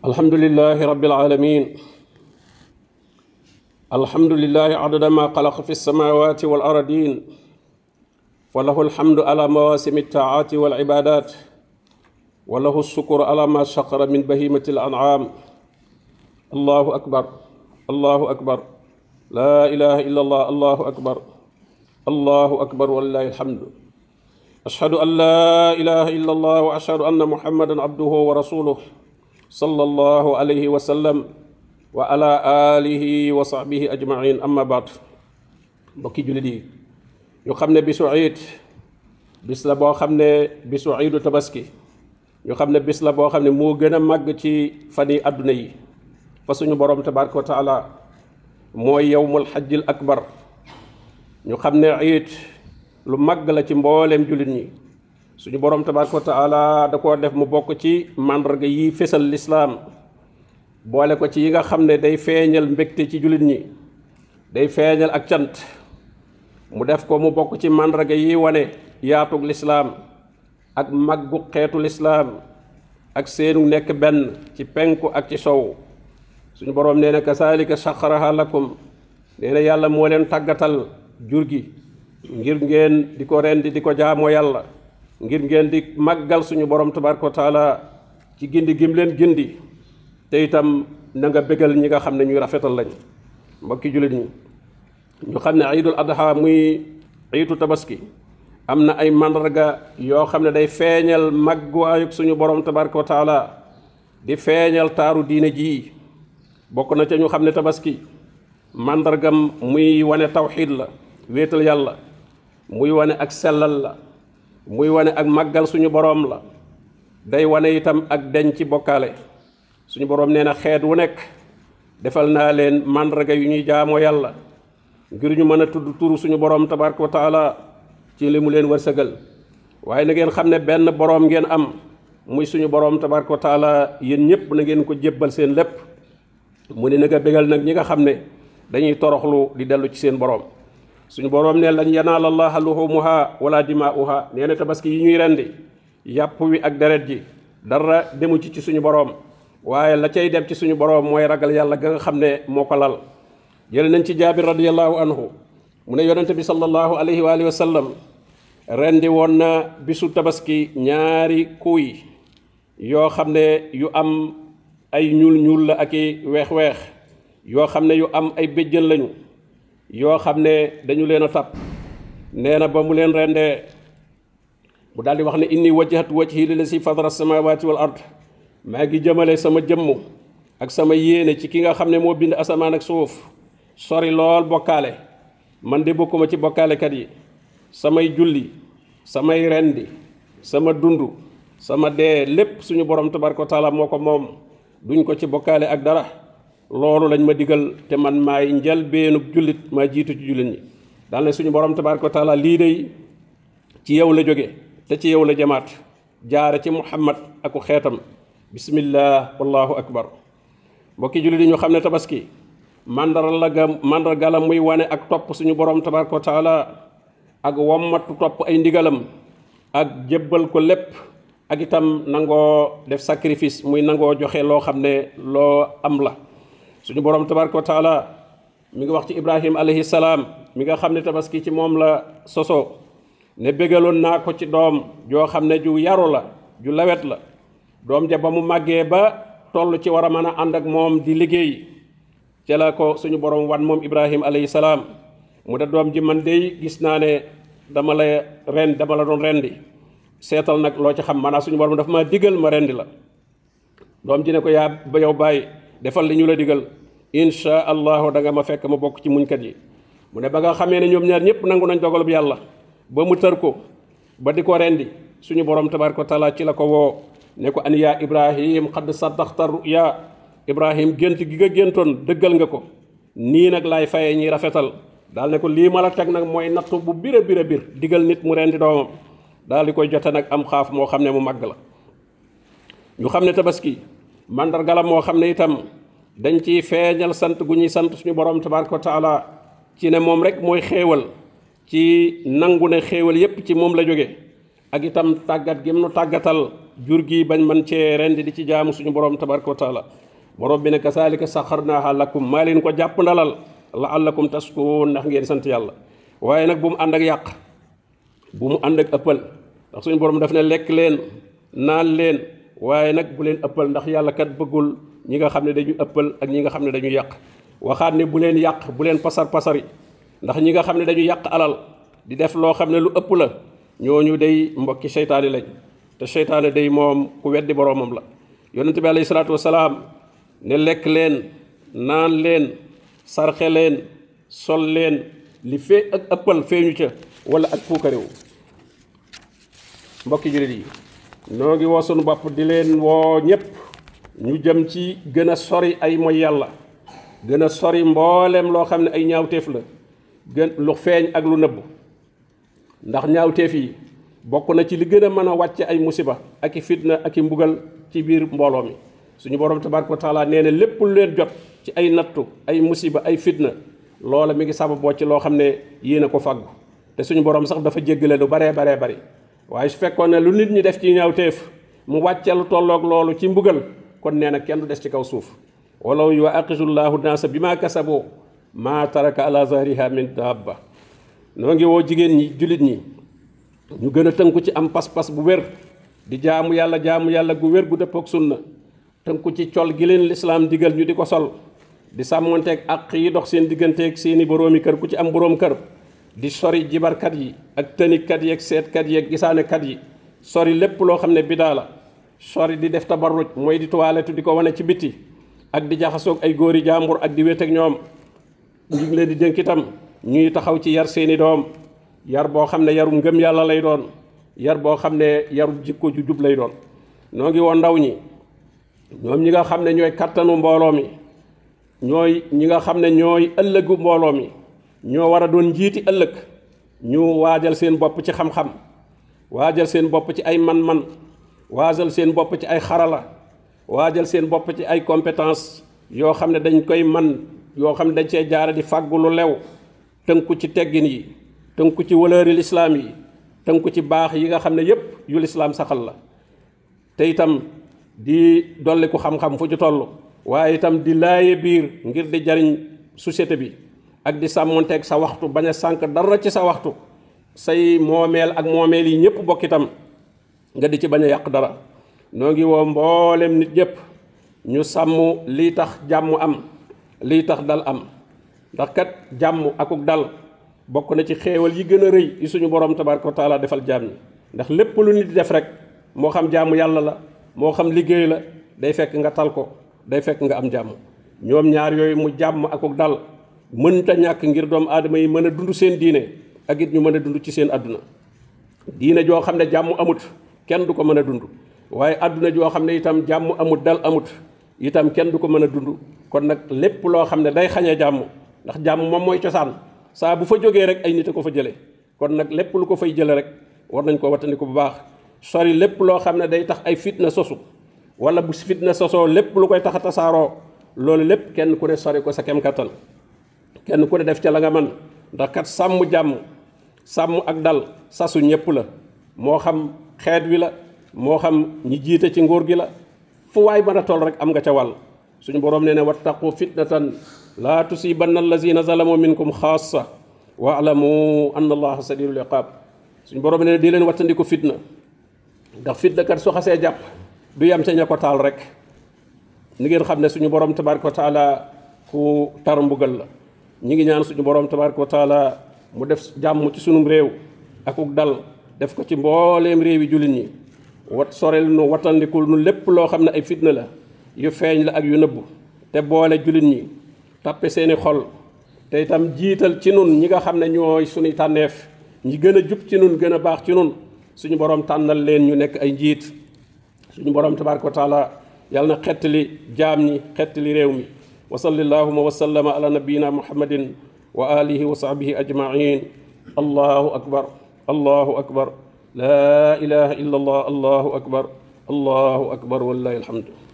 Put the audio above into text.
الحمد لله رب العالمين. الحمد لله عدد ما خلق في السماوات والأرضين. وله الحمد على مواسم الطاعات والعبادات. وله الشكر على ما شكر من بهيمة الأنعام. الله أكبر. الله أكبر. لا إله إلا الله. الله أكبر. الله أكبر. ولله الحمد. أشهد أن لا إله إلا الله. وأشهد أن محمدا عبده ورسوله. صلى الله عليه وسلم وعلى آله وصحبه أجمعين. أما بعد بكي جلدي يو خمنا بسعيد بس لبا خمنا بسعيد تبسكي يو خمنا بس لبا خمنا مو جنا مغتي فني أدني فسنو برام تبارك وتعالى مو يوم الحج الأكبر. يو خمنا عيد لو مغلا تي مبولم جلدني suñu borom tabaraka taala da koo def mu bokk ci màndarga yi fésal lislaam boole ko ci yi nga xam ne day feeñal mbégte ci jullit ñi day feeñal ak cant. Mu def ko mu bokk ci màndarga yi wane yaatug lislaam ak màggu xeetu lislaam ak seenu nekk benn ci penku ak ci sow. Suñu boroom nee na kasaalika saxaraha lakum nee na yàlla moo leen tàggatal jur gi ngir ngeen di ko rendi di ko jaamoo yàlla ngir ngeen di màggal suñu borom tabaraka taala ci gindi gim leen gindi. te itam na nga bégal ñi nga xam ne ñuy rafetal lañ. mbokki jullit ñi ñu xam ne adha muy iitu tabaski. am na ay mandarga yoo xam ne day feeñal màgguwaayug suñu borom tabaraka taala. di feeñal taaru diine jii bokk na ca ñu xam tabaski mandargam muy wane tawxiid la wéetal yàlla. muy wane ak sellal la muy wane ak màggal suñu boroom la. day wane itam ak den ci bokkaale. suñu boroom nee na xeet wu nekk defal naa leen màn raga yu ñuy jaamoo yàlla ngiruñu mën a tudd tur suñu boroom tabarake wa taala ci li mu leen warsagël waaye na ngeen xam ne benn boroom ngeen am muy suñu boroom tabarake wa taala yéen ñëpp na ngeen ko jébbal seen lépp. mu ne nanga bégal nag ñi nga xam ne dañuy toroxlu di dellu ci seen boroom. Suñu boroom ne lañ yanaala allaha luhumuha wala dimaa'uha nee tabaski yi ñuy rendi yàpp wi ak deret ji dara demu ci ci suñu boroom waaye la cay dem ci suñu boroom mooy ragal yàlla ga nga xam ne lal jële nañ ci jaabir radiallahu anhu mu ne yonente bi sallallahu alayhi wa sallam rendi woon na bisu tabaski ñaari kuy yoo xam yu am ay ñuul ñuul la ak i weex-weex yoo yu am ay béjjën lañu yoo xam ne dañu leen a tàpp nee na ba mu leen rendee mu daal di wax ne inni wajjahtu wajhi lillazi fatara samawati wal ard. Maa ngi jëmale sama jëmm ak sama yéene ci ki nga xam ne bind asamaan ak suuf. Sori lool bokkaale. Man de bokkuma ci bokkaalekat yi. Samay julli samay rendi sama dund sama dee lépp suñu borom tabaraka taala moo ko moom. Duñ ko ci bokkaale ak dara loolu lañ ma digal te man maay njëlbeenug jullit maa jiitu ci jullit ñi. Daal ne suñu borom tabaraka wa taala lii day ci yow la jóge te ci yow la jamaat jaare ci muhammad aku xeetam. Bismillah wallahu akbar. Mbokki jullit yi ñu xam ne tabaski mandara la ga mandarga la muy wane ak topp suñu borom tabaraka wa taala ak wommatu topp ay ndigalam ak jébbal ko lépp ak itam nangoo def sacrifice muy nangoo joxe loo xam ne am la suñu borom tabaraka wa taala mi ngi wax ci ibrahim alayhi salaam mi nga xam ne tabaski ci moom la soso. Ne bégaloon naa ko ci doom joo xam ne ju yaru la ju lawet la. Doom ja ba mu ba toll ci war a mën a ànd ak moom di liggéey. Ca la ko suñu borom wan moom ibrahim alayhi salaam. Mu de doom ji man dey gis naa ne dama la ren dama la doon rendi. Seetal nag loo ci xam. Maanaam suñu borom dafa ma digal ma rendi la. Doom ji ne ko yaa yow bàyyi defal li ñu la digal. Insha allahu da nga ma fekk ma bokk ci muñkat yi. Mu ne ba nga xamee ne ñoom ñaar ñëpp nangu nañ dogalub yàlla ba mu ko ba di ko rendi suñu borom tabaraka wa taala ci la ko woo ne ko an yaa ibrahim xadd saddaxta ruya. Ibrahim gént gi nga géntoon dëggal nga ko. Nii nag laay fayee ñiy rafetal. Daal ne ko lii ma la teg nag mooy nattu bu bir a bir digal nit mu rendi doomam. Daal di koy jote nag am xaaf moo xam ne mu màgg la. Ñu xam ne tabaski mandarga la moo xam itam dañ ciy feeñal sant gu suñu borom tabaraka taala ci ne moom rek mooy xéewal ci nangu ne xéewal yépp ci moom la jóge ak itam tàggat gi mu nu tàggatal jur gi bañ man cee rendi di ci jaamu suñu borom tabaraka taala. Borom bi ne kasaalika saxarnaaha lakum maa leen ko jàpp ndalal laallakum tashkuruun ndax ngeen sant yàlla. Waaye nag bu mu ànd ak yàq bu mu ànd ak ndax suñu borom daf ne lekk leen naan leen waaye nag bu leen ëppal ndax yàlla kat bëggul ñi nga xam ne dañu ëppal ak ñi nga xam ne dañu yàq waxaat ne bu leen yàq bu leen pasar pasari ndax ñi nga xam ne dañu yàq alal di def loo xam ne lu ëpp la ñooñu day mbokki seytaane lañ te seytaane day moom ku weddi boroomam la yonent bi alayhi salaatu wasalaam ne lekk leen naan leen sarxe leen sol leen li fee ak ëppal feeñu ca wala ak puukarewu mbokki jullit yi noo ngi woo bopp di leen woo ñépp. ñu jëm ci gën a sori ay moy yàlla gën a sori mboolem loo xam ne ay ñaawteef la gën lu feeñ ak lu nëbb ndax ñaawteef yi bokk na ci li gën a mën a wàcce ay musiba ak i fitna ak i mbugal ci biir mbooloo mi. suñu borom tabaraka wa taala nee na lépp lu leen jot ci ay nattu ay musiba ay fitna loola mi ngi sababoo ci loo xam ne yéen a ko faggu. te suñu borom sax dafa jéggale lu baree baree bari. Waaye su fekkoon ne lu nit ñi def ci ñaawteef mu wàcce lu tolloog loolu ci mbugal kon nee na kenn du des ci kaw suuf. Walaw yuaqisu llahu naasa bi ma kasaboo maa taraka ala zahriha min dabba noo ngi woo jigéen ñi jullit ñi ñu gën a ci am pas-pas bu wér di jaamu yàlla jaamu yàlla gu wér gu dëppook sunna tënku ci col gi leen lislaam digal ñu di ko sol di sàmmonteeg àq yi dox seen digganteeg seeni boroomi kër ku ci am boroom kër di sori jibarkat yi ak tënikat yi ak seetkat yi ak gisaanekat yi sori lépp loo xam ne bidaa la sori di def tabarruj mooy di toilette di ko wane ci bitti ak di jaxasoog ay góori jàmbur ak di wéet ak ñoom ñu ngi leen di dénk itam ñuy taxaw ci yar seeni doom yar boo xam ne yarum ngëm yàlla lay doon yar boo xam ne yarum jikko ju jub lay doon noo ngi woon ndaw ñi ñoom ñi nga xam ne ñooy kattanu mbooloo mi ñooy ñi nga xam ne ñooy ëllëgu mbooloo mi ñoo war a doon njiiti ëllëg. Ñu waajal seen bopp ci xam-xam waajal seen bopp ci ay man-man waajal seen bopp ci ay xarala waajal seen bopp ci ay compétence yoo xam dañ koy man yoo xam ne dañ cee jaare di fàggu lu lew tënku ci teggin yi tënku ci wëlëri lislaam yi tënku ci baax yi nga xam ne yu lislaam saxal la. Te itam di dolliku xam-xam fu ci toll waaye itam di laaye biir ngir di jariñ société bi ak di sàmmonteeg sa waxtu bañ a sànq dara ci sa waxtu. Say moomeel ak moomeel yi ñëpp bokk itam nga di ci bañ a yàq dara. Noo ngi woo mboolem nit ñu sàmm lii tax jàmm am lii tax dal am. Ndax kat jàmm akuk dal bokk na ci xéewal yi gën a rëy yi suñu borom tabaraka taala defal jaam ñi. Ndax lépp lu nit def rek moo xam jaamu yàlla la moo xam liggéey la day fekk nga tal ko day fekk nga am jàmm. Ñoom ñaar yooyu mu jàmm akuk dal mënta ñàkk ngir doomu aadama yi mën a dund seen diine ak it ñu mën a dund ci seen àdduna. Diine joo xam ne jàmm amut kenn du ko mën a dund. Waaye àdduna joo xam ne itam jàmm amut dal amut itam kenn du ko mën a dund. Kon nag lépp loo xam ne day xañee jàmm ndax jàmm moom mooy cosaan. Saa bu fa jógee rek ay nit a ko fa jëlee kon nag lépp lu ko fay jële rek war nañ ko wattandiku bu baax. Sori lépp loo xam ne day tax ay fitna sosu wala bu fitna sosoo lépp lu koy tax a tasaaroo loolu lépp kenn ku ne sori ko sa kem kattan kenn ku ne def ca la nga man ndax kat sàmm jàmm sàmm ak dal sasu ñëpp la moo xam xeet wi la moo xam ñi jiite ci nguur gi la fu waay mën a toll rek am nga ca wàll suñu boroom nee ne wattaqu fitnatan laa tusibanna allazina zalamu minkum xaasa waalamu anna allaha sadidul iqaab suñu boroom nee ne di leen wattandiku fitna ndax fitna kat su xasee jàpp du yam ca ña ko taal rek ni ngeen xam ne suñu borom tabaraka wa taala ku tar mbugal la ñi ngi ñaan suñu borom tabaraka wa taala mu def jàmm ci sunum réew akuk dal def ko ci mbooleem réew yi jullit ñi. Wat sorel nu watandikul nu lépp loo xam ne ay fitna la yu feeñ la ak yu nëbbu te boole jullit ñi tappe seeni xol te itam jiital ci nun ñi nga xam ne ñooy suñuy tànneef ñi gën a jub ci nun gën a baax ci nun. Suñu borom tànnal leen ñu nekk ay njiit. Suñu borom tabaraka wa taala yàlla na xettali jaam ñi xettali réew mi وصل اللهم وسلم على نبينا محمد وآله وصحبه أجمعين. الله أكبر الله أكبر. لا إله إلا الله الله أكبر الله أكبر والله الحمد.